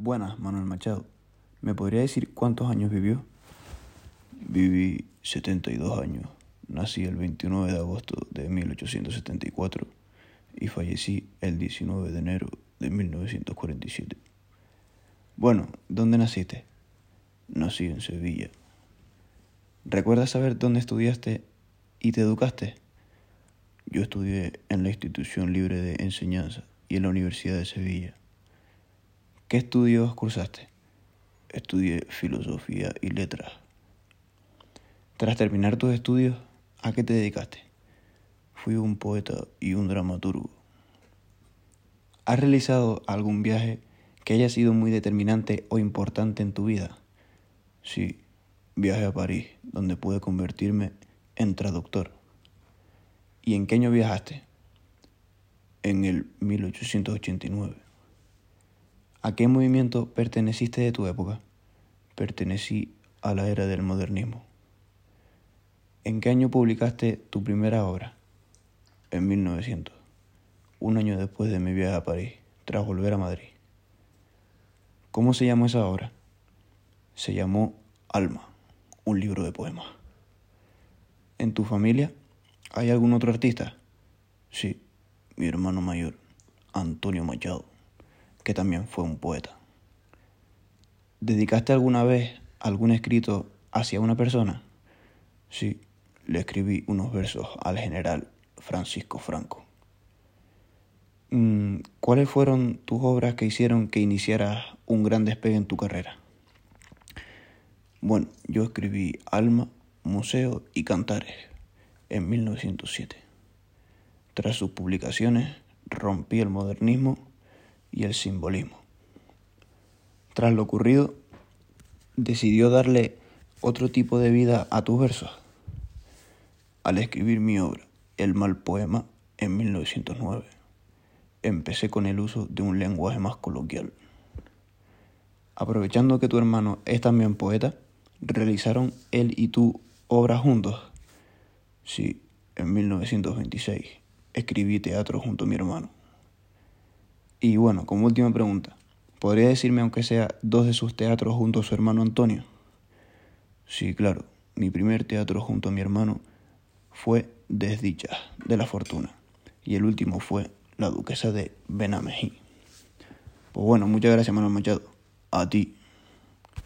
Buenas, Manuel Machado. ¿Me podría decir cuántos años vivió? Viví 72 años. Nací el 29 de agosto de 1874 y fallecí el 19 de enero de 1947. Bueno, ¿dónde naciste? Nací en Sevilla. ¿Recuerdas saber dónde estudiaste y te educaste? Yo estudié en la Institución Libre de Enseñanza y en la Universidad de Sevilla. ¿Qué estudios cursaste? Estudié filosofía y letras. Tras terminar tus estudios, ¿a qué te dedicaste? Fui un poeta y un dramaturgo. ¿Has realizado algún viaje que haya sido muy determinante o importante en tu vida? Sí, viaje a París, donde pude convertirme en traductor. ¿Y en qué año viajaste? En el 1889. ¿A qué movimiento perteneciste de tu época? Pertenecí a la era del modernismo. ¿En qué año publicaste tu primera obra? En 1900, un año después de mi viaje a París, tras volver a Madrid. ¿Cómo se llamó esa obra? Se llamó Alma, un libro de poemas. ¿En tu familia hay algún otro artista? Sí, mi hermano mayor, Antonio Machado que también fue un poeta. ¿Dedicaste alguna vez algún escrito hacia una persona? Sí, le escribí unos versos al general Francisco Franco. Mm, ¿Cuáles fueron tus obras que hicieron que iniciaras un gran despegue en tu carrera? Bueno, yo escribí Alma, Museo y Cantares en 1907. Tras sus publicaciones, rompí el modernismo y el simbolismo. Tras lo ocurrido, decidió darle otro tipo de vida a tus versos. Al escribir mi obra, El mal poema, en 1909, empecé con el uso de un lenguaje más coloquial. Aprovechando que tu hermano es también poeta, ¿realizaron él y tú obras juntos? Sí, en 1926 escribí teatro junto a mi hermano. Y bueno, como última pregunta, ¿podría decirme aunque sea dos de sus teatros junto a su hermano Antonio? Sí, claro. Mi primer teatro junto a mi hermano fue Desdichas de la Fortuna y el último fue La Duquesa de Benamejí. Pues bueno, muchas gracias Manuel Machado. A ti.